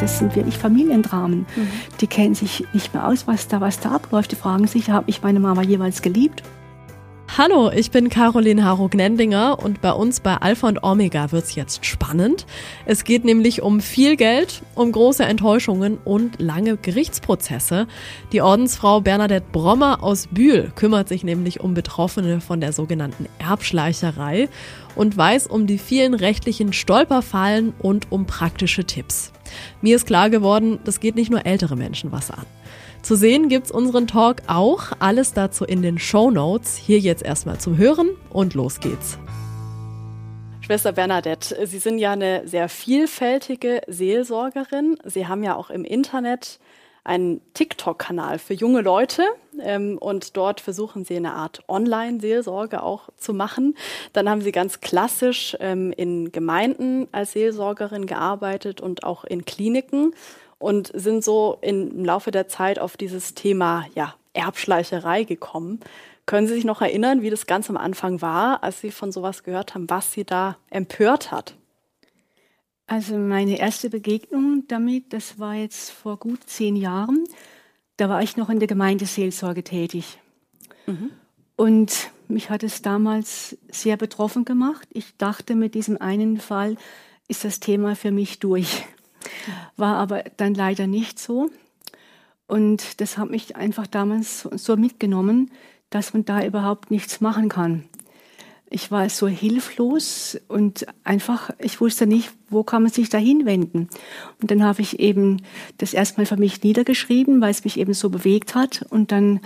das sind wirklich Familiendramen. Mhm. Die kennen sich nicht mehr aus, was da, was da abläuft. Die fragen sich, habe ich meine Mama jeweils geliebt? Hallo, ich bin Caroline Harro-Gnendinger und bei uns bei Alpha und Omega wird's jetzt spannend. Es geht nämlich um viel Geld, um große Enttäuschungen und lange Gerichtsprozesse. Die Ordensfrau Bernadette Brommer aus Bühl kümmert sich nämlich um Betroffene von der sogenannten Erbschleicherei und weiß um die vielen rechtlichen Stolperfallen und um praktische Tipps. Mir ist klar geworden, das geht nicht nur ältere Menschen was an. Zu sehen gibt's unseren Talk auch. Alles dazu in den Show Notes. Hier jetzt erstmal zum Hören und los geht's. Schwester Bernadette, Sie sind ja eine sehr vielfältige Seelsorgerin. Sie haben ja auch im Internet einen TikTok-Kanal für junge Leute ähm, und dort versuchen Sie eine Art Online-Seelsorge auch zu machen. Dann haben Sie ganz klassisch ähm, in Gemeinden als Seelsorgerin gearbeitet und auch in Kliniken und sind so im Laufe der Zeit auf dieses Thema ja, Erbschleicherei gekommen. Können Sie sich noch erinnern, wie das ganz am Anfang war, als Sie von sowas gehört haben, was Sie da empört hat? Also meine erste Begegnung damit, das war jetzt vor gut zehn Jahren. Da war ich noch in der Gemeindeseelsorge tätig. Mhm. Und mich hat es damals sehr betroffen gemacht. Ich dachte, mit diesem einen Fall ist das Thema für mich durch. War aber dann leider nicht so. Und das hat mich einfach damals so mitgenommen, dass man da überhaupt nichts machen kann. Ich war so hilflos und einfach, ich wusste nicht, wo kann man sich da hinwenden. Und dann habe ich eben das erstmal für mich niedergeschrieben, weil es mich eben so bewegt hat. Und dann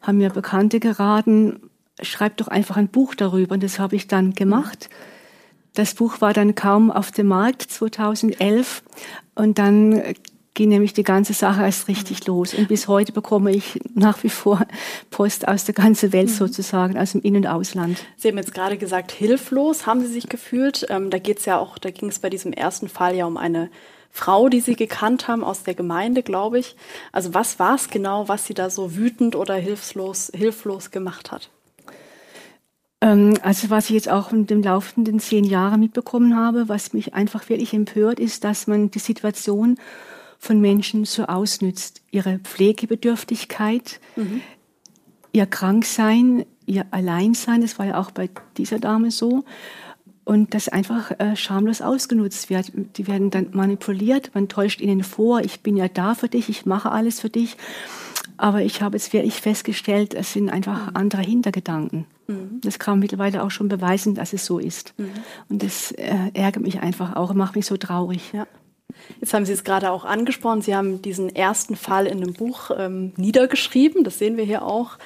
haben mir Bekannte geraten, schreib doch einfach ein Buch darüber. Und das habe ich dann gemacht. Das Buch war dann kaum auf dem Markt 2011 und dann ging nämlich die ganze Sache erst richtig los. Und bis heute bekomme ich nach wie vor Post aus der ganzen Welt mhm. sozusagen, aus dem In- und Ausland. Sie haben jetzt gerade gesagt, hilflos haben Sie sich gefühlt. Ähm, da geht's ja auch, da ging es bei diesem ersten Fall ja um eine Frau, die Sie gekannt haben aus der Gemeinde, glaube ich. Also was war es genau, was Sie da so wütend oder hilflos, hilflos gemacht hat? Ähm, also was ich jetzt auch in den laufenden zehn Jahren mitbekommen habe, was mich einfach wirklich empört, ist, dass man die Situation von Menschen so ausnützt. Ihre Pflegebedürftigkeit, mhm. ihr Kranksein, ihr Alleinsein, das war ja auch bei dieser Dame so. Und das einfach äh, schamlos ausgenutzt wird. Die werden dann manipuliert, man täuscht ihnen vor, ich bin ja da für dich, ich mache alles für dich. Aber ich habe jetzt wirklich festgestellt, es sind einfach mhm. andere Hintergedanken. Mhm. Das kann man mittlerweile auch schon beweisen, dass es so ist. Mhm. Und das äh, ärgert mich einfach auch, macht mich so traurig. Ja. Jetzt haben Sie es gerade auch angesprochen. Sie haben diesen ersten Fall in einem Buch ähm, niedergeschrieben. Das sehen wir hier auch.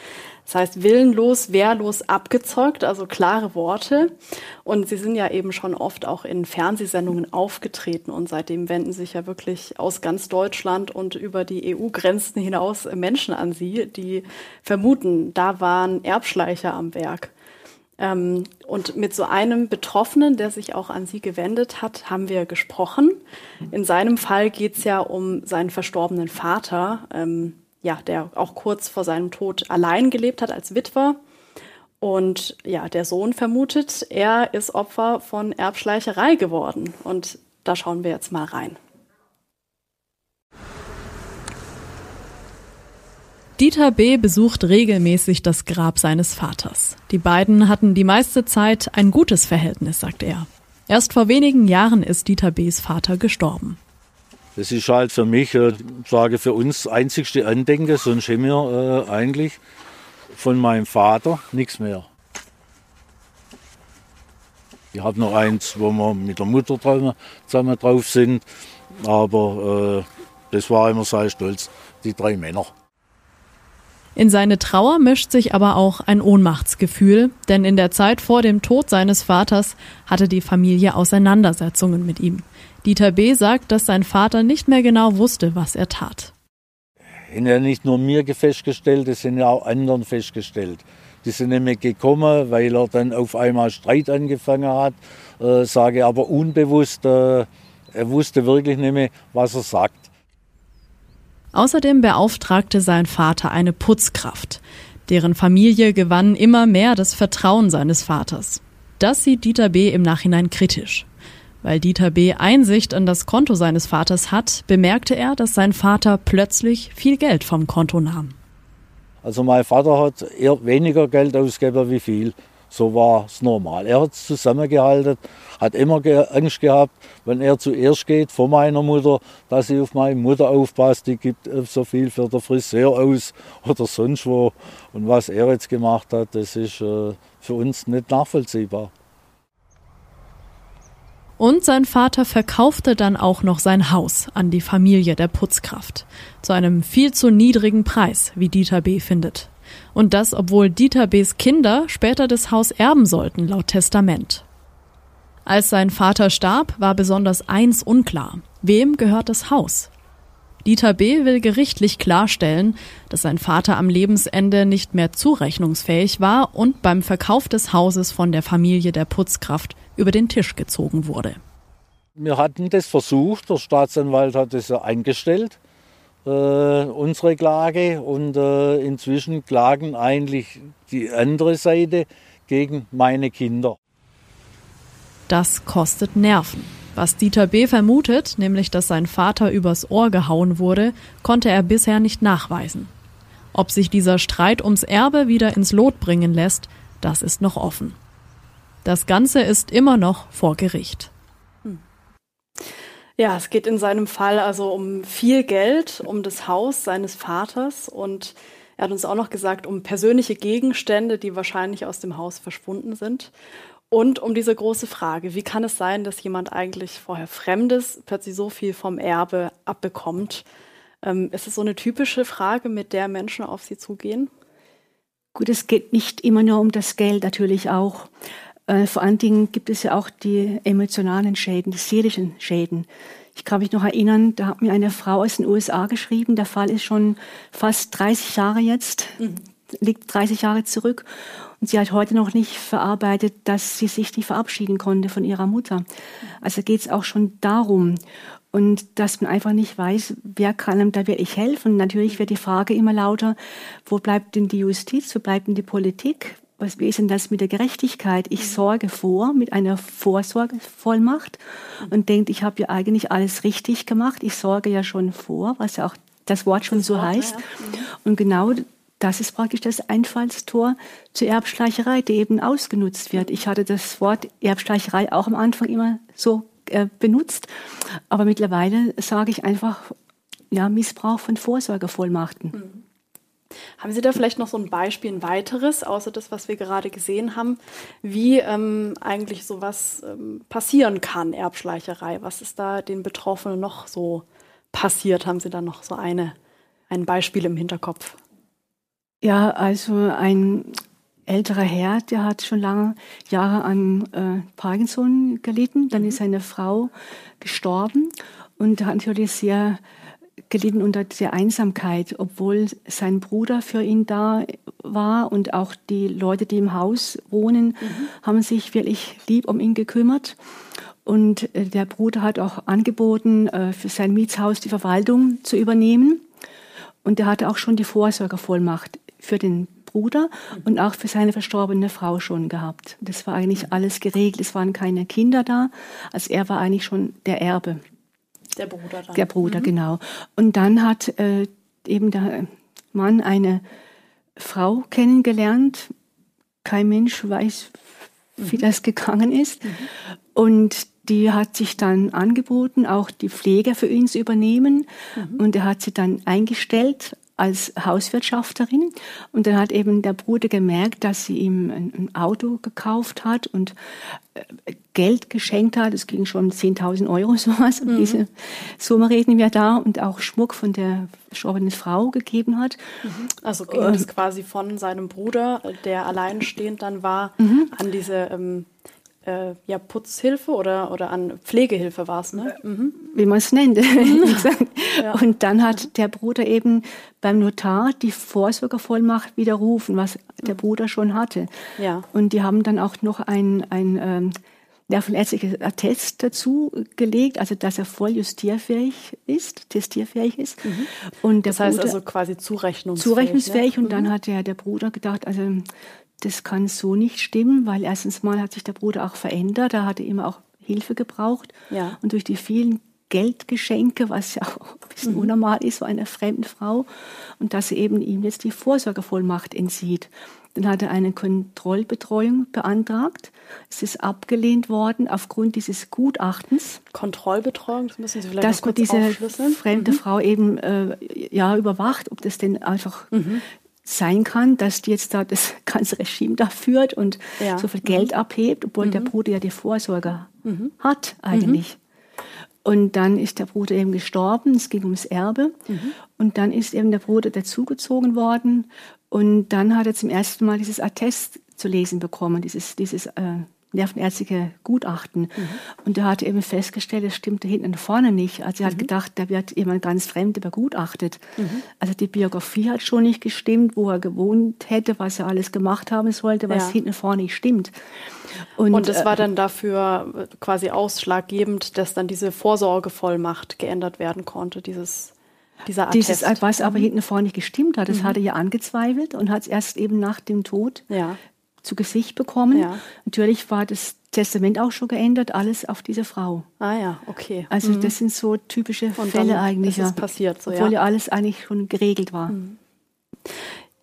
Das heißt, willenlos, wehrlos abgezeugt, also klare Worte. Und Sie sind ja eben schon oft auch in Fernsehsendungen aufgetreten und seitdem wenden sich ja wirklich aus ganz Deutschland und über die EU-Grenzen hinaus Menschen an Sie, die vermuten, da waren Erbschleicher am Werk. Ähm, und mit so einem Betroffenen, der sich auch an Sie gewendet hat, haben wir gesprochen. In seinem Fall geht es ja um seinen verstorbenen Vater. Ähm, ja, der auch kurz vor seinem Tod allein gelebt hat als Witwer. Und ja, der Sohn vermutet, er ist Opfer von Erbschleicherei geworden. Und da schauen wir jetzt mal rein. Dieter B. besucht regelmäßig das Grab seines Vaters. Die beiden hatten die meiste Zeit ein gutes Verhältnis, sagt er. Erst vor wenigen Jahren ist Dieter B.s Vater gestorben. Das ist halt für mich, äh, sage für uns, einzigste Andenken, sonst haben wir äh, eigentlich von meinem Vater nichts mehr. Ich habe noch eins, wo wir mit der Mutter zusammen drauf sind, aber äh, das war immer sein Stolz, die drei Männer. In seine Trauer mischt sich aber auch ein Ohnmachtsgefühl, denn in der Zeit vor dem Tod seines Vaters hatte die Familie Auseinandersetzungen mit ihm. Dieter B. sagt, dass sein Vater nicht mehr genau wusste, was er tat. Haben ja nicht nur mir festgestellt, das sind ja auch anderen festgestellt. Die sind nämlich gekommen, weil er dann auf einmal Streit angefangen hat, äh, sage aber unbewusst, äh, er wusste wirklich nicht mehr, was er sagt. Außerdem beauftragte sein Vater eine Putzkraft. Deren Familie gewann immer mehr das Vertrauen seines Vaters. Das sieht Dieter B. im Nachhinein kritisch. Weil Dieter B. Einsicht in das Konto seines Vaters hat, bemerkte er, dass sein Vater plötzlich viel Geld vom Konto nahm. Also mein Vater hat eher weniger Geld ausgegeben wie viel. So war es normal. Er hat es zusammengehalten, hat immer Angst gehabt, wenn er zuerst geht vor meiner Mutter, dass sie auf meine Mutter aufpasst, die gibt so viel für den Friseur aus oder sonst wo. Und was er jetzt gemacht hat, das ist äh, für uns nicht nachvollziehbar. Und sein Vater verkaufte dann auch noch sein Haus an die Familie der Putzkraft. Zu einem viel zu niedrigen Preis, wie Dieter B. findet. Und das, obwohl Dieter B.s Kinder später das Haus erben sollten, laut Testament. Als sein Vater starb, war besonders eins unklar. Wem gehört das Haus? Dieter B. will gerichtlich klarstellen, dass sein Vater am Lebensende nicht mehr zurechnungsfähig war und beim Verkauf des Hauses von der Familie der Putzkraft über den Tisch gezogen wurde. Wir hatten das versucht, der Staatsanwalt hat es eingestellt äh, unsere Klage und äh, inzwischen klagen eigentlich die andere Seite gegen meine Kinder. Das kostet Nerven. Was Dieter B. vermutet, nämlich dass sein Vater übers Ohr gehauen wurde, konnte er bisher nicht nachweisen. Ob sich dieser Streit ums Erbe wieder ins Lot bringen lässt, das ist noch offen. Das Ganze ist immer noch vor Gericht. Ja, es geht in seinem Fall also um viel Geld, um das Haus seines Vaters und er hat uns auch noch gesagt, um persönliche Gegenstände, die wahrscheinlich aus dem Haus verschwunden sind. Und um diese große Frage, wie kann es sein, dass jemand eigentlich vorher Fremdes plötzlich so viel vom Erbe abbekommt? Ähm, ist es so eine typische Frage, mit der Menschen auf sie zugehen? Gut, es geht nicht immer nur um das Geld, natürlich auch. Äh, vor allen Dingen gibt es ja auch die emotionalen Schäden, die seelischen Schäden. Ich kann mich noch erinnern, da hat mir eine Frau aus den USA geschrieben, der Fall ist schon fast 30 Jahre jetzt, mhm. liegt 30 Jahre zurück. Und sie hat heute noch nicht verarbeitet, dass sie sich nicht verabschieden konnte von ihrer Mutter. Also geht es auch schon darum. Und dass man einfach nicht weiß, wer kann einem da wirklich helfen. Natürlich wird die Frage immer lauter, wo bleibt denn die Justiz, wo bleibt denn die Politik? Was, wie ist denn das mit der Gerechtigkeit? Ich mhm. sorge vor mit einer Vorsorgevollmacht und denke, ich habe ja eigentlich alles richtig gemacht. Ich sorge ja schon vor, was ja auch das Wort schon das so Wort, heißt. Ja. Und genau das ist praktisch das Einfallstor zur Erbschleicherei, die eben ausgenutzt wird. Ich hatte das Wort Erbschleicherei auch am Anfang immer so äh, benutzt, aber mittlerweile sage ich einfach ja Missbrauch von Vorsorgevollmachten. Mhm. Haben Sie da vielleicht noch so ein Beispiel, ein weiteres, außer das, was wir gerade gesehen haben, wie ähm, eigentlich sowas ähm, passieren kann, Erbschleicherei? Was ist da den Betroffenen noch so passiert? Haben Sie da noch so eine, ein Beispiel im Hinterkopf? Ja, also ein älterer Herr, der hat schon lange Jahre an äh, Parkinson gelitten. Dann ist seine Frau gestorben und hat natürlich sehr gelitten unter der Einsamkeit, obwohl sein Bruder für ihn da war und auch die Leute, die im Haus wohnen, mhm. haben sich wirklich lieb um ihn gekümmert. Und äh, der Bruder hat auch angeboten, äh, für sein Mietshaus die Verwaltung zu übernehmen. Und er hatte auch schon die Vorsorgervollmacht für den Bruder mhm. und auch für seine verstorbene Frau schon gehabt. Das war eigentlich alles geregelt. Es waren keine Kinder da. Also er war eigentlich schon der Erbe. Der Bruder dann. Der Bruder, mhm. genau. Und dann hat äh, eben der Mann eine Frau kennengelernt. Kein Mensch weiß, wie mhm. das gegangen ist. Mhm. Und die hat sich dann angeboten, auch die Pflege für ihn zu übernehmen. Mhm. Und er hat sie dann eingestellt als Hauswirtschafterin. Und dann hat eben der Bruder gemerkt, dass sie ihm ein, Auto gekauft hat und äh, Geld geschenkt hat. Es ging schon 10.000 Euro sowas. Mhm. diese Summe reden wir da und auch Schmuck von der verstorbenen Frau gegeben hat. Mhm. Also ging es quasi von seinem Bruder, der alleinstehend dann war, mhm. an diese ähm, äh, ja, Putzhilfe oder, oder an Pflegehilfe war es, ne? Mhm. Wie man es nennt. Mhm. ja. Und dann hat der Bruder eben beim Notar die Vorsorgevollmacht widerrufen, was der Bruder schon hatte. Ja. Und die haben dann auch noch ein, ein ähm, nervenärztliches Attest dazu gelegt, also dass er voll justierfähig ist, testierfähig ist. Mhm. Und das heißt Bruder, also quasi zurechnungsfähig. Zurechnungsfähig. Ne? Und mhm. dann hat der, der Bruder gedacht, also das kann so nicht stimmen, weil erstens mal hat sich der Bruder auch verändert. Er hatte immer auch Hilfe gebraucht. Ja. Und durch die vielen Geldgeschenke, was ja auch ein bisschen mhm. unnormal ist, so einer fremden Frau, und dass sie eben ihm jetzt die Vorsorgevollmacht entzieht. Dann hat er eine Kontrollbetreuung beantragt. Es ist abgelehnt worden aufgrund dieses Gutachtens. Kontrollbetreuung, das müssen Sie vielleicht dass man diese fremde mhm. Frau eben äh, ja überwacht, ob das denn einfach mhm. Sein kann, dass die jetzt da das ganze Regime da führt und ja. so viel Geld mhm. abhebt, obwohl der mhm. Bruder ja die Vorsorge mhm. hat eigentlich. Und dann ist der Bruder eben gestorben, es ging ums Erbe. Mhm. Und dann ist eben der Bruder dazugezogen worden. Und dann hat er zum ersten Mal dieses Attest zu lesen bekommen, dieses, dieses äh, nervenärztliche Gutachten. Mhm. Und er hat eben festgestellt, es stimmte hinten und vorne nicht. Also er hat mhm. gedacht, da wird jemand ganz Fremde begutachtet. Mhm. Also die Biografie hat schon nicht gestimmt, wo er gewohnt hätte, was er alles gemacht haben sollte, was ja. hinten und vorne nicht stimmt. Und, und es war äh, dann dafür quasi ausschlaggebend, dass dann diese Vorsorgevollmacht geändert werden konnte, dieses dieser Attest. Dieses, was aber mhm. hinten und vorne nicht gestimmt hat, das mhm. hat er ja angezweifelt und hat es erst eben nach dem Tod ja zu Gesicht bekommen. Ja. Natürlich war das Testament auch schon geändert, alles auf diese Frau. Ah ja, okay. Also mhm. das sind so typische Und Fälle eigentlich. Ist ja. passiert, so, obwohl ja. ja alles eigentlich schon geregelt war. Mhm.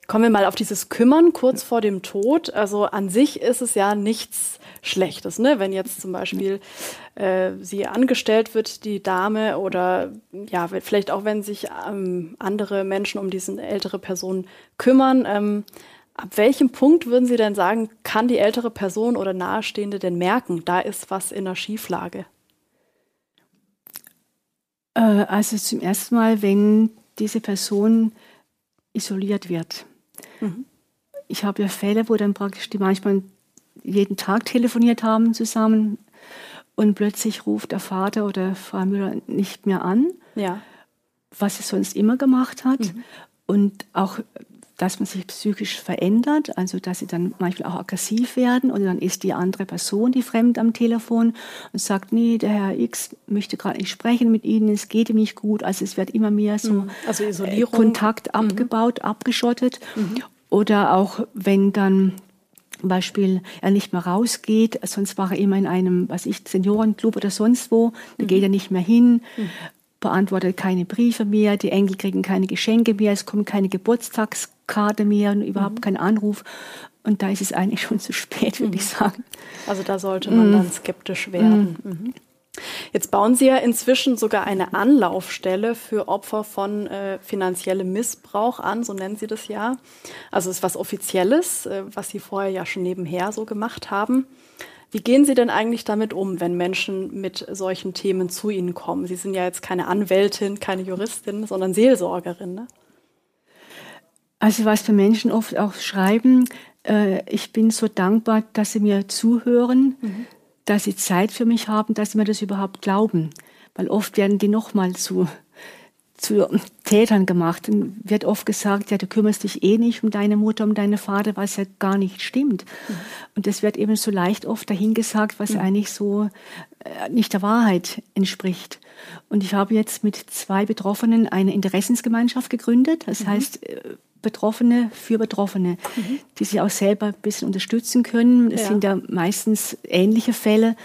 Kommen wir mal auf dieses Kümmern kurz vor dem Tod. Also an sich ist es ja nichts Schlechtes, ne? Wenn jetzt zum Beispiel äh, sie angestellt wird, die Dame, oder ja, vielleicht auch wenn sich ähm, andere Menschen um diese ältere Person kümmern. Ähm, Ab welchem Punkt würden Sie denn sagen, kann die ältere Person oder Nahestehende denn merken, da ist was in der Schieflage? Äh, also zum ersten Mal, wenn diese Person isoliert wird. Mhm. Ich habe ja Fälle, wo dann praktisch die manchmal jeden Tag telefoniert haben zusammen und plötzlich ruft der Vater oder Frau Müller nicht mehr an, ja. was sie sonst immer gemacht hat. Mhm. Und auch dass man sich psychisch verändert, also dass sie dann manchmal auch aggressiv werden und dann ist die andere Person, die fremd am Telefon und sagt, nee, der Herr X möchte gerade nicht sprechen mit Ihnen, es geht ihm nicht gut. Also es wird immer mehr so mhm. also äh, Kontakt mhm. abgebaut, mhm. abgeschottet. Mhm. Oder auch wenn dann zum Beispiel er nicht mehr rausgeht, sonst war er immer in einem, was ich, Seniorenclub oder sonst wo, da mhm. geht er nicht mehr hin. Mhm beantwortet keine Briefe mehr, die Enkel kriegen keine Geschenke mehr, es kommt keine Geburtstagskarte mehr und überhaupt mhm. kein Anruf. Und da ist es eigentlich schon zu spät, würde mhm. ich sagen. Also da sollte man mhm. dann skeptisch werden. Mhm. mhm. Jetzt bauen Sie ja inzwischen sogar eine Anlaufstelle für Opfer von äh, finanziellem Missbrauch an, so nennen Sie das ja. Also es ist was Offizielles, äh, was Sie vorher ja schon nebenher so gemacht haben. Wie gehen Sie denn eigentlich damit um, wenn Menschen mit solchen Themen zu Ihnen kommen? Sie sind ja jetzt keine Anwältin, keine Juristin, sondern Seelsorgerin. Ne? Also was für Menschen oft auch schreiben, äh, ich bin so dankbar, dass sie mir zuhören, mhm. dass sie Zeit für mich haben, dass sie mir das überhaupt glauben. Weil oft werden die nochmal zu zu Tätern gemacht. Und wird oft gesagt, ja, du kümmerst dich eh nicht um deine Mutter, um deinen Vater, was ja gar nicht stimmt. Mhm. Und das wird eben so leicht oft dahingesagt, was mhm. eigentlich so äh, nicht der Wahrheit entspricht. Und ich habe jetzt mit zwei Betroffenen eine Interessensgemeinschaft gegründet. Das mhm. heißt, äh, Betroffene für Betroffene, mhm. die sich auch selber ein bisschen unterstützen können. Es ja. sind ja meistens ähnliche Fälle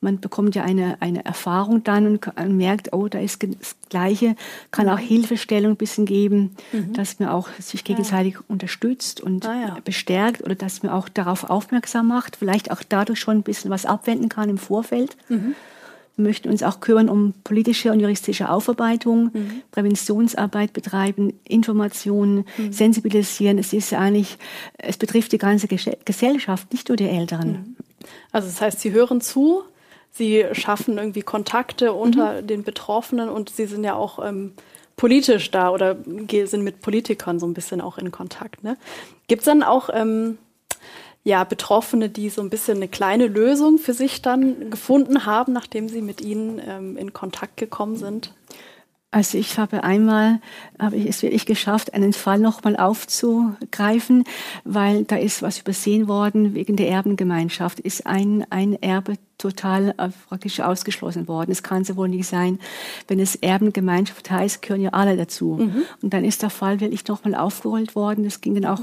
man bekommt ja eine, eine Erfahrung dann und, merkt, oh, da ist das Gleiche, kann auch Hilfestellung ein bisschen geben, mhm. dass man auch sich gegenseitig ja. unterstützt und ah, ja. bestärkt oder dass man auch darauf aufmerksam macht, vielleicht auch dadurch schon ein bisschen was abwenden kann im Vorfeld. Mhm. Wir möchten uns auch kümmern um politische und juristische Aufarbeitung, mhm. Präventionsarbeit betreiben, Informationen, mhm. sensibilisieren. Es ist ja eigentlich, es betrifft die ganze Gesellschaft, nicht nur die Älteren. Mhm. Also das heißt, Sie hören zu, Sie schaffen irgendwie Kontakte unter mhm. den Betroffenen und Sie sind ja auch ähm, politisch da oder sind mit Politikern so ein bisschen auch in Kontakt. Ne? Gibt es dann auch ähm, ja, Betroffene, die so ein bisschen eine kleine Lösung für sich dann gefunden haben, nachdem sie mit Ihnen ähm, in Kontakt gekommen sind? Also ich habe einmal, habe ich es wirklich geschafft, einen Fall nochmal aufzugreifen, weil da ist was übersehen worden wegen der Erbengemeinschaft. Ist ein, ein Erbe total äh, praktisch ausgeschlossen worden. Es kann so wohl nicht sein. Wenn es Erbengemeinschaft heißt, gehören ja alle dazu. Mhm. Und dann ist der Fall wirklich nochmal aufgerollt worden. Das ging dann auch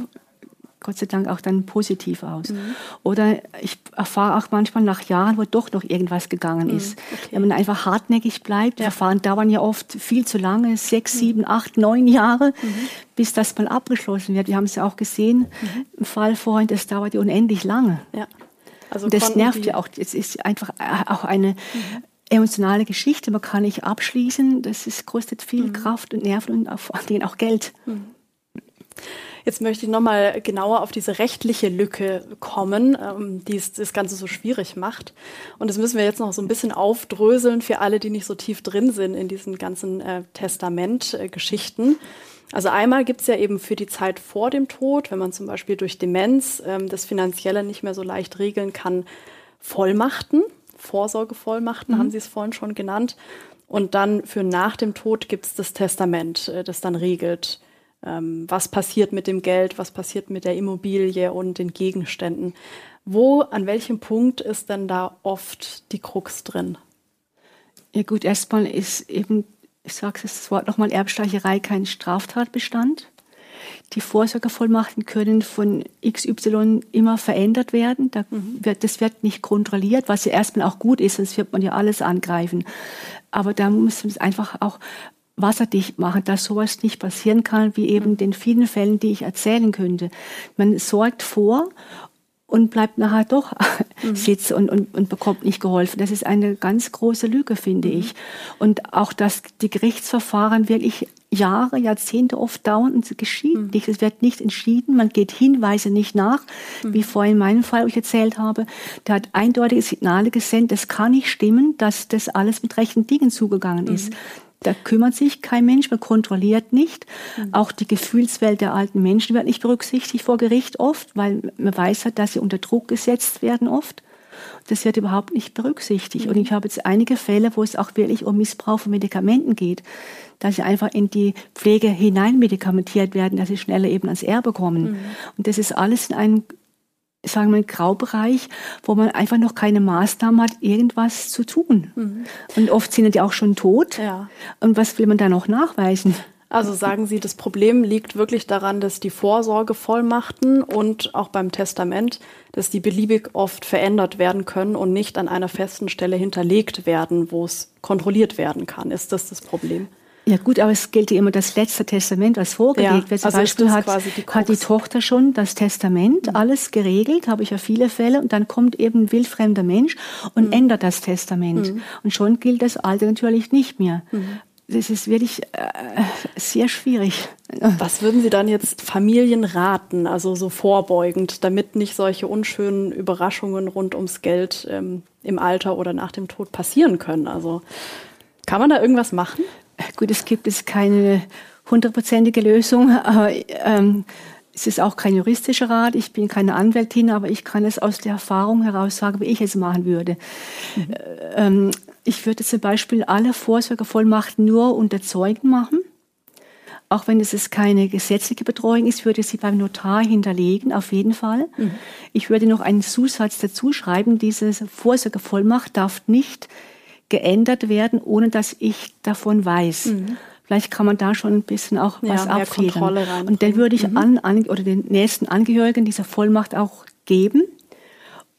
Gott sei Dank auch dann positiv aus. Mhm. Oder ich erfahre auch manchmal nach Jahren, wo doch noch irgendwas gegangen mhm, ist. Okay. Wenn man einfach hartnäckig bleibt, ja. Verfahren dauern ja oft viel zu lange, sechs, mhm. sieben, acht, neun Jahre, mhm. bis das mal abgeschlossen wird. Wir haben es ja auch gesehen mhm. im Fall vorhin, das dauert ja unendlich lange. Ja. Also und das nervt ja auch. Es ist einfach äh, auch eine mhm. emotionale Geschichte. Man kann nicht abschließen. Das ist, kostet viel Kraft und Nerven und vor allen Dingen auch Geld. Jetzt möchte ich nochmal genauer auf diese rechtliche Lücke kommen, ähm, die es, das Ganze so schwierig macht. Und das müssen wir jetzt noch so ein bisschen aufdröseln für alle, die nicht so tief drin sind in diesen ganzen äh, Testamentgeschichten. also einmal gibt es ja eben für die Zeit vor dem Tod, wenn man zum Beispiel durch Demenz ähm, das Finanzielle nicht mehr so leicht regeln kann, Vollmachten, Vorsorgevollmachten mhm. haben Sie es vorhin schon genannt. Und dann für nach dem Tod gibt es das Testament, äh, das dann regelt, ähm, was passiert mit dem Geld, was passiert mit der Immobilie und den Gegenständen. Wo, an welchem Punkt ist denn da oft die Krux drin? Ja gut, erstmal ist eben, ich sage das Wort nochmal, Erbstreicherei kein Straftatbestand. Die Vorsorgevollmachten können von XY immer verändert werden. Da mhm. wird, das wird nicht kontrolliert, was ja erstmal auch gut ist, sonst wird man ja alles angreifen. Aber da muss man es einfach auch wasserdicht machen, dass sowas nicht passieren kann, wie eben den vielen Fällen, die ich erzählen könnte. Man sorgt vor und bleibt nachher doch mhm. sitzen und, und, und bekommt nicht geholfen. Das ist eine ganz große Lüge, finde mhm. ich. Und auch, dass die Gerichtsverfahren wirklich Jahre, Jahrzehnte oft dauern und es geschieht mhm. nicht. Es wird nicht entschieden, man geht Hinweise nicht nach, mhm. wie vorhin in meinem Fall, ich erzählt habe. Der hat eindeutige Signale gesendet, es kann nicht stimmen, dass das alles mit rechten Dingen zugegangen ist. Mhm. Da kümmert sich kein Mensch, man kontrolliert nicht. Mhm. Auch die Gefühlswelt der alten Menschen wird nicht berücksichtigt vor Gericht oft, weil man weiß halt, dass sie unter Druck gesetzt werden oft. Das wird überhaupt nicht berücksichtigt. Mhm. Und ich habe jetzt einige Fälle, wo es auch wirklich um Missbrauch von Medikamenten geht, dass sie einfach in die Pflege hinein medikamentiert werden, dass sie schneller eben ans Erbe kommen. Mhm. Und das ist alles in einem sagen wir, Graubereich, wo man einfach noch keine Maßnahmen hat, irgendwas zu tun. Mhm. Und oft sind die auch schon tot. Ja. Und was will man da noch nachweisen? Also sagen Sie, das Problem liegt wirklich daran, dass die Vorsorgevollmachten und auch beim Testament, dass die beliebig oft verändert werden können und nicht an einer festen Stelle hinterlegt werden, wo es kontrolliert werden kann. Ist das das Problem? Ja gut, aber es gilt ja immer das letzte Testament, was vorgelegt ja, wird. Zum also Beispiel hat, die, hat die Tochter schon das Testament, mhm. alles geregelt, habe ich ja viele Fälle, und dann kommt eben ein wildfremder Mensch und mhm. ändert das Testament. Mhm. Und schon gilt das alte natürlich nicht mehr. Mhm. Das ist wirklich äh, sehr schwierig. Was würden Sie dann jetzt Familien raten, also so vorbeugend, damit nicht solche unschönen Überraschungen rund ums Geld ähm, im Alter oder nach dem Tod passieren können? Also kann man da irgendwas machen? Gut, es gibt es keine hundertprozentige Lösung, aber ähm, es ist auch kein juristischer Rat. Ich bin keine Anwältin, aber ich kann es aus der Erfahrung heraus sagen, wie ich es machen würde. Mhm. Ähm, ich würde zum Beispiel alle Vorsorgevollmachten nur unter Zeugen machen. Auch wenn es keine gesetzliche Betreuung ist, würde ich sie beim Notar hinterlegen, auf jeden Fall. Mhm. Ich würde noch einen Zusatz dazu schreiben, diese Vorsorgevollmacht darf nicht geändert werden, ohne dass ich davon weiß. Mhm. Vielleicht kann man da schon ein bisschen auch ja, was abfedern. Und dann würde ich mhm. an, an, oder den nächsten Angehörigen dieser Vollmacht auch geben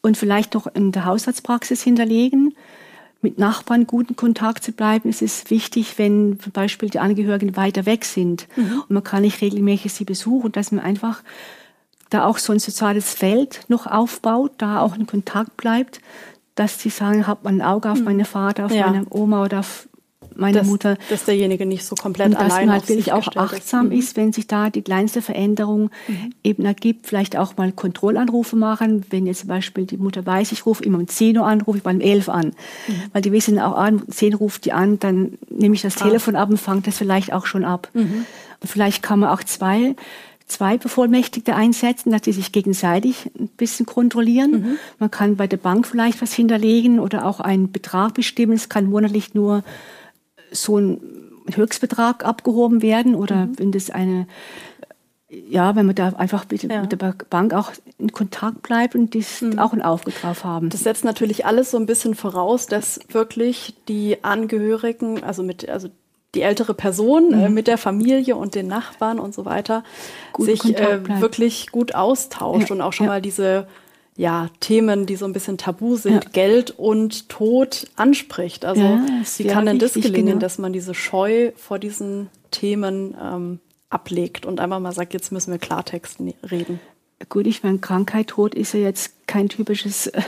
und vielleicht noch in der Haushaltspraxis hinterlegen, mit Nachbarn guten Kontakt zu bleiben. Es ist wichtig, wenn zum Beispiel die Angehörigen weiter weg sind mhm. und man kann nicht regelmäßig sie besuchen, dass man einfach da auch so ein soziales Feld noch aufbaut, da auch in Kontakt bleibt, dass sie sagen, man ein Auge auf hm. meine Vater, auf ja. meine Oma oder auf meine dass, Mutter. Dass derjenige nicht so komplett und allein dass man halt wirklich auch achtsam ist. Mhm. ist, wenn sich da die kleinste Veränderung mhm. eben ergibt. Vielleicht auch mal Kontrollanrufe machen. Wenn jetzt zum Beispiel die Mutter weiß, ich rufe immer um 10 Uhr an, rufe ich mal um 11 an. Mhm. Weil die wissen auch, ah, um 10 ruft die an, dann nehme ich das ah. Telefon ab und fange das vielleicht auch schon ab. Mhm. Und vielleicht kann man auch zwei zwei Bevollmächtigte einsetzen, dass die sich gegenseitig ein bisschen kontrollieren. Mhm. Man kann bei der Bank vielleicht was hinterlegen oder auch einen Betrag bestimmen. Es kann monatlich nur so ein Höchstbetrag abgehoben werden oder mhm. wenn das eine ja, wenn man da einfach mit, ja. mit, der Bank auch in Kontakt bleibt und die mhm. auch ein Auge drauf haben. Das setzt natürlich alles so ein bisschen voraus, dass wirklich die Angehörigen, also mit, also die ältere Person äh, mhm. äh, mit der Familie und den Nachbarn und so weiter gut sich äh, wirklich gut austauscht ja, und auch schon ja. mal diese ja, Themen, die so ein bisschen tabu sind, ja. Geld und Tod anspricht. Also wie kann denn das gelingen, genau. dass man diese Scheu vor diesen Themen ähm, ablegt und einfach mal sagt, jetzt müssen wir Klartext ne-, reden? Gut, ich meine, Krankheit, Tod ist ja jetzt kein typisches äh,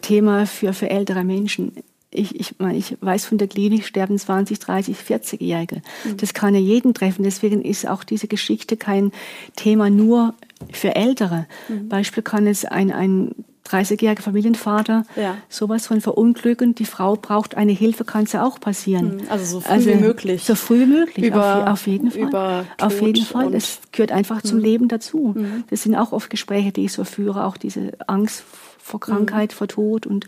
Thema für, für ältere Menschen ich, ich, meine, ich weiß von der Klinik sterben 20, 30, 40-Jährige. Mhm. Das kann ja jeden treffen. Deswegen ist auch diese Geschichte kein Thema nur für Ältere. Mhm. Beispiel kann es ein, ein 30-jähriger Familienvater ja. sowas von verunglücken. Die Frau braucht eine Hilfe, kann es ja auch passieren. Mhm. Also so früh also, wie möglich. So früh wie möglich, über, auf, auf jeden Fall. Auf jeden Fall. Das gehört einfach zum mhm. Leben dazu. Mhm. Das sind auch oft Gespräche, die ich so führe, auch diese Angst vor Krankheit, mhm. vor Tod und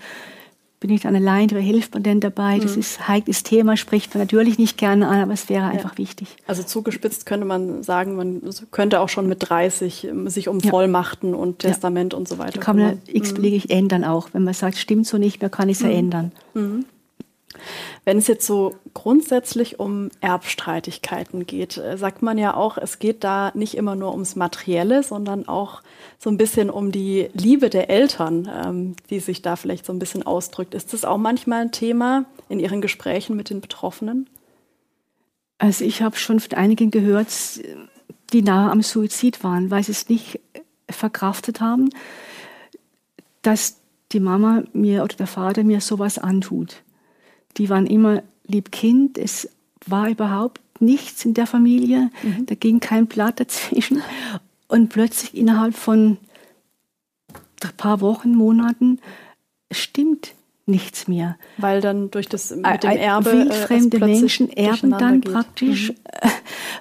bin ich dann allein, wer hilft man denn dabei? Mhm. Das ist heikles Thema, spricht man natürlich nicht gerne an, aber es wäre einfach ja. wichtig. Also zugespitzt könnte man sagen, man könnte auch schon mit 30 ähm, sich um ja. Vollmachten und Testament ja. und so weiter. Kann man x-beliebig mhm. ändern auch. Wenn man sagt, stimmt so nicht mehr, kann ich es ja mhm. ändern. Wenn es jetzt so grundsätzlich um Erbstreitigkeiten geht, äh, sagt man ja auch, es geht da nicht immer nur ums Materielle, sondern auch so ein bisschen um die Liebe der Eltern, ähm, die sich da vielleicht so ein bisschen ausdrückt. Ist das auch manchmal ein Thema in Ihren Gesprächen mit den Betroffenen? Also ich habe schon von einigen gehört, die nahe am Suizid waren, weil sie es nicht verkraftet haben, dass die Mama mir oder der Vater mir sowas antut die waren immer lieb Kind. Es war überhaupt nichts in der Familie. Mhm. Da ging kein Blatt dazwischen. Und plötzlich innerhalb von ein paar Wochen, Monaten stimmt nichts mehr. Weil dann durch das mit dem Erbe wildfremde äh, Menschen erben dann geht. praktisch, mhm. Äh,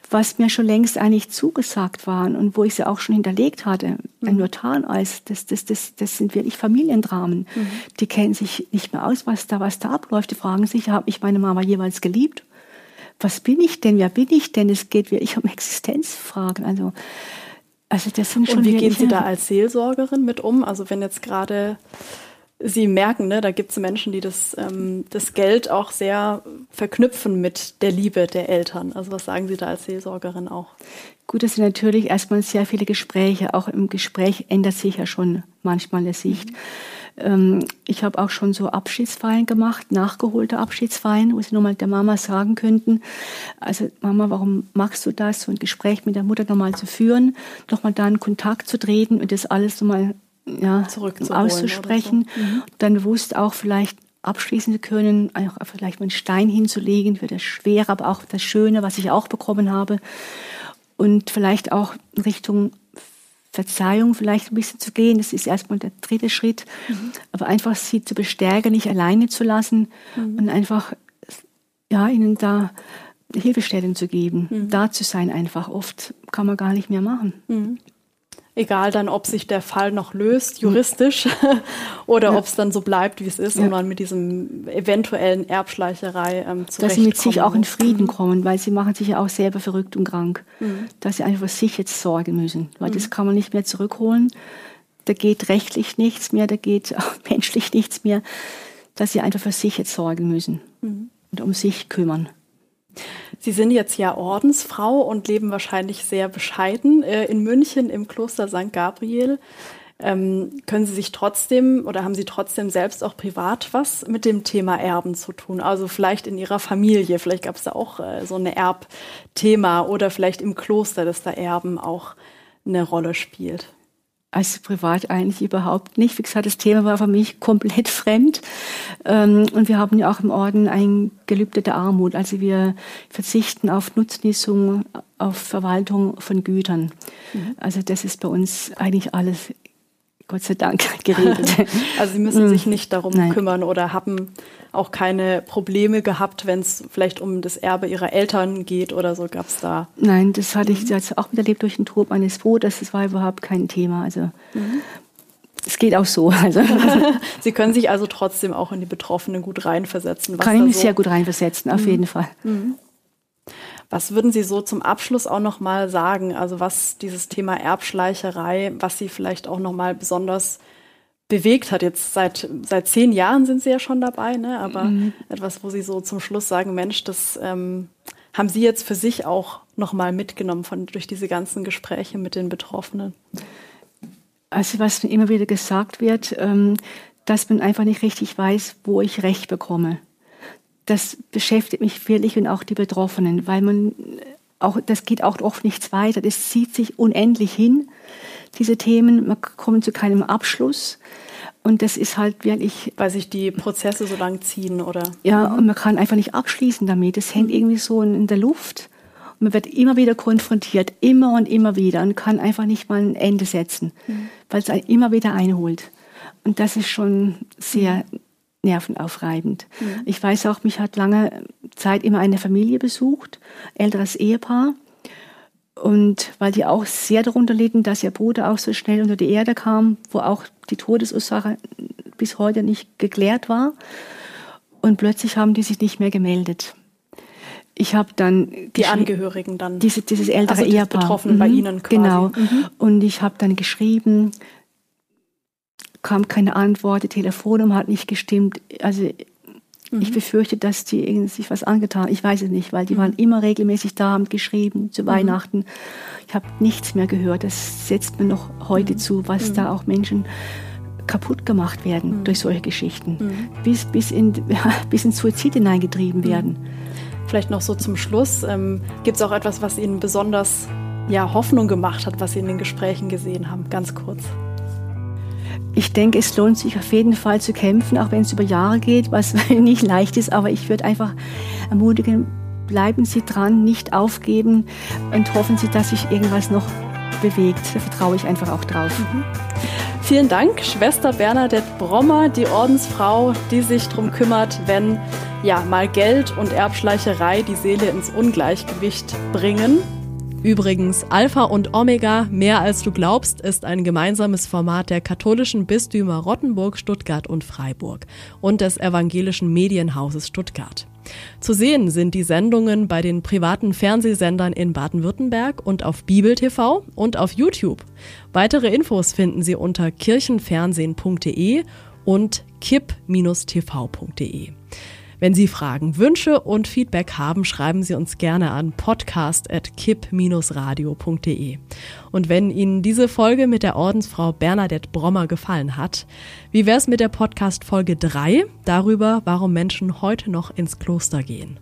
was mir schon längst eigentlich zugesagt waren und wo ich sie auch schon hinterlegt hatte, mhm. ein Notareis, das, das, das, das sind wirklich Familiendramen. Mhm. Die kennen sich nicht mehr aus, was da, was da abläuft. Die fragen sich, habe ich meine Mama jeweils geliebt? Was bin ich denn? Wer bin ich denn? Es geht wirklich um Existenzfragen. Also, also das sind schon. Und wie gehen Sie da als Seelsorgerin mit um? Also wenn jetzt gerade Sie merken, ne, da gibt es Menschen, die das, ähm, das Geld auch sehr verknüpfen mit der Liebe der Eltern. Also was sagen Sie da als Seelsorgerin auch? Gut, das sind natürlich erstmal sehr viele Gespräche. Auch im Gespräch ändert sich ja schon manchmal die Sicht. Mhm. Ich habe auch schon so Abschiedsfeiern gemacht, nachgeholte Abschiedsfeiern, wo sie nochmal der Mama sagen könnten, also Mama, warum machst du das? So ein Gespräch mit der Mutter nochmal zu führen, nochmal da in Kontakt zu treten und das alles nochmal ja, auszusprechen, so. mhm. dann bewusst auch vielleicht abschließen zu können, auch vielleicht mal einen Stein hinzulegen für das Schwere, aber auch das Schöne, was ich auch bekommen habe. Und vielleicht auch in Richtung Verzeihung vielleicht ein bisschen zu gehen. Das ist erstmal der dritte Schritt. Mhm. Aber einfach sie zu bestärken, nicht alleine zu lassen mhm. und einfach ja, ihnen da Hilfestellung zu geben, mhm. da zu sein einfach. Oft kann man gar nicht mehr machen. Egal dann, ob sich der Fall noch löst, juristisch, oder ja. ob es dann so bleibt, wie es ist, ja. und man mit diesem eventuellen Erbschleicherei ähm, Dass sie mit sich auch in Frieden kommen, weil sie machen sich ja auch selber verrückt und krank. Mhm. Dass sie einfach für sich jetzt sorgen müssen, weil mhm. das kann man nicht mehr zurückholen. Da geht rechtlich nichts mehr, da geht auch menschlich nichts mehr. Dass sie einfach für sich jetzt sorgen müssen mhm. und um sich kümmern. Sie sind jetzt ja Ordensfrau und leben wahrscheinlich sehr bescheiden äh, in München im Kloster St. Gabriel. Ähm, können Sie sich trotzdem oder haben Sie trotzdem selbst auch privat was mit dem Thema Erben zu tun? Also vielleicht in Ihrer Familie, vielleicht gab es da auch äh, so ein Erbthema oder vielleicht im Kloster, dass da Erben auch eine Rolle spielt. Also privat eigentlich überhaupt nicht. Wie gesagt, das Thema war für mich komplett fremd. Ähm, und wir haben ja auch im Orden ein Gelübde der Armut. Also wir verzichten auf Nutznießung, auf Verwaltung von Gütern. Mhm. Also das ist bei uns eigentlich alles Gott sei Dank geregelt. also Sie müssen sich nicht darum Nein. kümmern oder haben auch keine Probleme gehabt, wenn es vielleicht um das Erbe Ihrer Eltern geht oder so, gab es da? Nein, das hatte ich jetzt auch miterlebt durch den Tod meines Bruders. Das war überhaupt kein Thema. Also mhm. es geht auch so. Also. Sie können sich also trotzdem auch in die Betroffenen gut reinversetzen. Kann ich mich so sehr gut reinversetzen, auf mhm. jeden Fall. Was würden Sie so zum Abschluss auch noch mal sagen? Also was dieses Thema Erbschleicherei, was Sie vielleicht auch noch mal besonders bewegt hat. Jetzt seit seit zehn Jahren sind Sie ja schon dabei, ne? Aber mhm. etwas, wo Sie so zum Schluss sagen, Mensch, das ähm, haben Sie jetzt für sich auch nochmal mitgenommen von, durch diese ganzen Gespräche mit den Betroffenen? Also was mir immer wieder gesagt wird, ähm, dass man einfach nicht richtig weiß, wo ich Recht bekomme. Das beschäftigt mich wirklich und auch die Betroffenen, weil man auch, das geht auch oft nichts weiter. Das zieht sich unendlich hin, diese Themen. Man kommt zu keinem Abschluss. Und das ist halt wirklich. Weil sich die Prozesse so lang ziehen, oder? Ja, und man kann einfach nicht abschließen damit. Es hängt irgendwie so in der Luft. Und man wird immer wieder konfrontiert, immer und immer wieder und kann einfach nicht mal ein Ende setzen, mhm. weil es einen immer wieder einholt. Und das ist schon sehr nervenaufreibend. Mhm. Ich weiß auch, mich hat lange Zeit immer eine Familie besucht, älteres Ehepaar. Und weil die auch sehr darunter litten, dass ihr Bruder auch so schnell unter die Erde kam, wo auch die Todesursache bis heute nicht geklärt war. Und plötzlich haben die sich nicht mehr gemeldet. Ich habe dann die Angehörigen dann diese, dieses ältere also Ehepaar Betroffenen mhm. bei Ihnen quasi. genau mhm. und ich habe dann geschrieben kam keine Antwort die Telefonnummer hat nicht gestimmt also mhm. ich befürchte dass die sich was angetan ich weiß es nicht weil die mhm. waren immer regelmäßig da haben geschrieben zu mhm. Weihnachten ich habe nichts mehr gehört das setzt mir noch heute mhm. zu was da auch Menschen kaputt gemacht werden durch solche Geschichten bis bis in bis in Suizid hineingetrieben werden Vielleicht noch so zum Schluss. Ähm, Gibt es auch etwas, was Ihnen besonders ja, Hoffnung gemacht hat, was Sie in den Gesprächen gesehen haben? Ganz kurz. Ich denke, es lohnt sich auf jeden Fall zu kämpfen, auch wenn es über Jahre geht, was nicht leicht ist. Aber ich würde einfach ermutigen, bleiben Sie dran, nicht aufgeben und hoffen Sie, dass sich irgendwas noch bewegt. Da vertraue ich einfach auch drauf. Mhm. Vielen Dank, Schwester Bernadette Brommer, die Ordensfrau, die sich darum kümmert, wenn ja mal Geld und Erbschleicherei die Seele ins Ungleichgewicht bringen. Übrigens, Alpha und Omega, mehr als du glaubst, ist ein gemeinsames Format der katholischen Bistümer Rottenburg, Stuttgart und Freiburg und des evangelischen Medienhauses Stuttgart. Zu sehen sind die Sendungen bei den privaten Fernsehsendern in Baden-Württemberg und auf Bibel TV und auf YouTube. Weitere Infos finden Sie unter kirchenfernsehen.de und kipp-tv.de. Wenn Sie Fragen, Wünsche und Feedback haben, schreiben Sie uns gerne an podcast.kipp-radio.de. Und wenn Ihnen diese Folge mit der Ordensfrau Bernadette Brommer gefallen hat, wie wäre es mit der Podcast Folge 3 darüber, warum Menschen heute noch ins Kloster gehen?